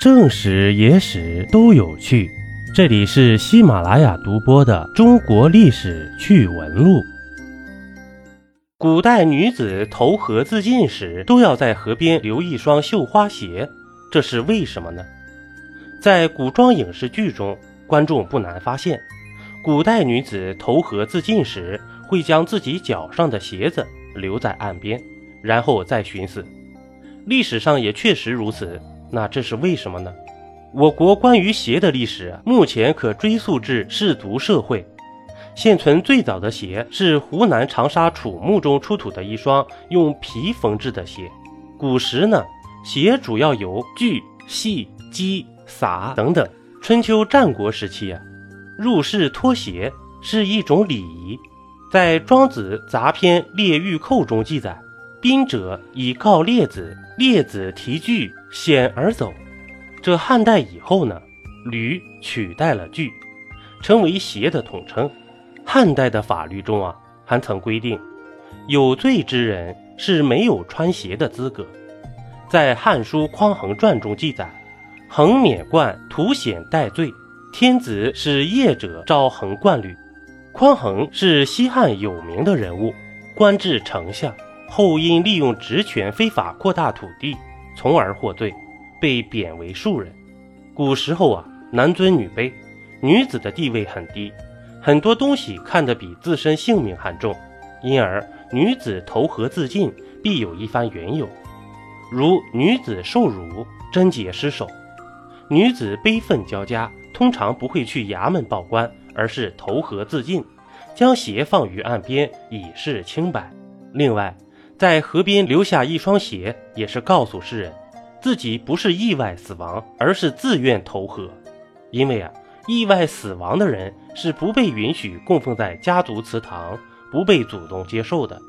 正史、野史都有趣。这里是喜马拉雅独播的《中国历史趣闻录》。古代女子投河自尽时，都要在河边留一双绣花鞋，这是为什么呢？在古装影视剧中，观众不难发现，古代女子投河自尽时，会将自己脚上的鞋子留在岸边，然后再寻死。历史上也确实如此。那这是为什么呢？我国关于鞋的历史目前可追溯至氏族社会。现存最早的鞋是湖南长沙楚墓中出土的一双用皮缝制的鞋。古时呢，鞋主要由锯、细、机、撒等等。春秋战国时期啊，入室脱鞋是一种礼仪。在《庄子杂篇列御寇》中记载。宾者以告列子，列子提具险而走。这汉代以后呢，履取代了具，成为鞋的统称。汉代的法律中啊，还曾规定，有罪之人是没有穿鞋的资格。在《汉书·匡衡传》中记载：“衡免冠，徒显戴罪。天子使业者招衡冠履。”匡衡是西汉有名的人物，官至丞相。后因利用职权非法扩大土地，从而获罪，被贬为庶人。古时候啊，男尊女卑，女子的地位很低，很多东西看得比自身性命还重，因而女子投河自尽必有一番缘由。如女子受辱，贞洁失守；女子悲愤交加，通常不会去衙门报官，而是投河自尽，将鞋放于岸边以示清白。另外，在河边留下一双鞋，也是告诉世人，自己不是意外死亡，而是自愿投河。因为啊，意外死亡的人是不被允许供奉在家族祠堂，不被祖宗接受的。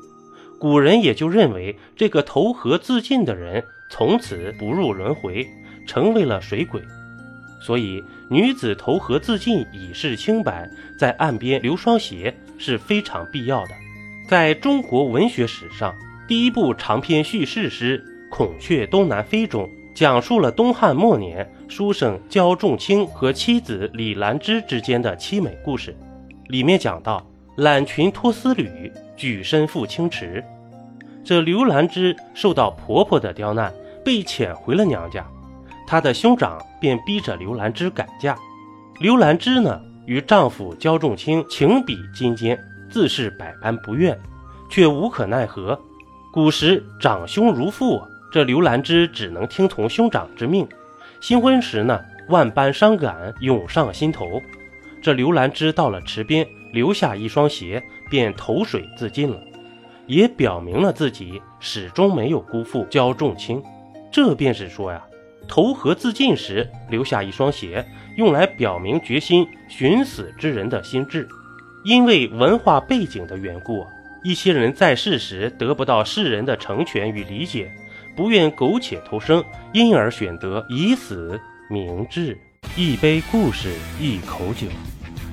古人也就认为，这个投河自尽的人从此不入轮回，成为了水鬼。所以，女子投河自尽以示清白，在岸边留双鞋是非常必要的。在中国文学史上，第一部长篇叙事诗《孔雀东南飞》中，讲述了东汉末年书生焦仲卿和妻子李兰芝之间的凄美故事。里面讲到，揽裙脱丝履，举身赴清池。这刘兰芝受到婆婆的刁难，被遣回了娘家。她的兄长便逼着刘兰芝改嫁。刘兰芝呢，与丈夫焦仲卿情比金坚，自是百般不愿，却无可奈何。古时长兄如父，这刘兰芝只能听从兄长之命。新婚时呢，万般伤感涌上心头。这刘兰芝到了池边，留下一双鞋，便投水自尽了，也表明了自己始终没有辜负焦仲卿。这便是说呀，投河自尽时留下一双鞋，用来表明决心寻死之人的心智。因为文化背景的缘故。一些人在世时得不到世人的成全与理解，不愿苟且偷生，因而选择以死明志。一杯故事，一口酒。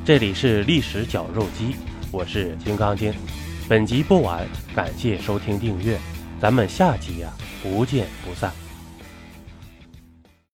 这里是历史绞肉机，我是金刚经。本集播完，感谢收听订阅，咱们下集呀，不见不散。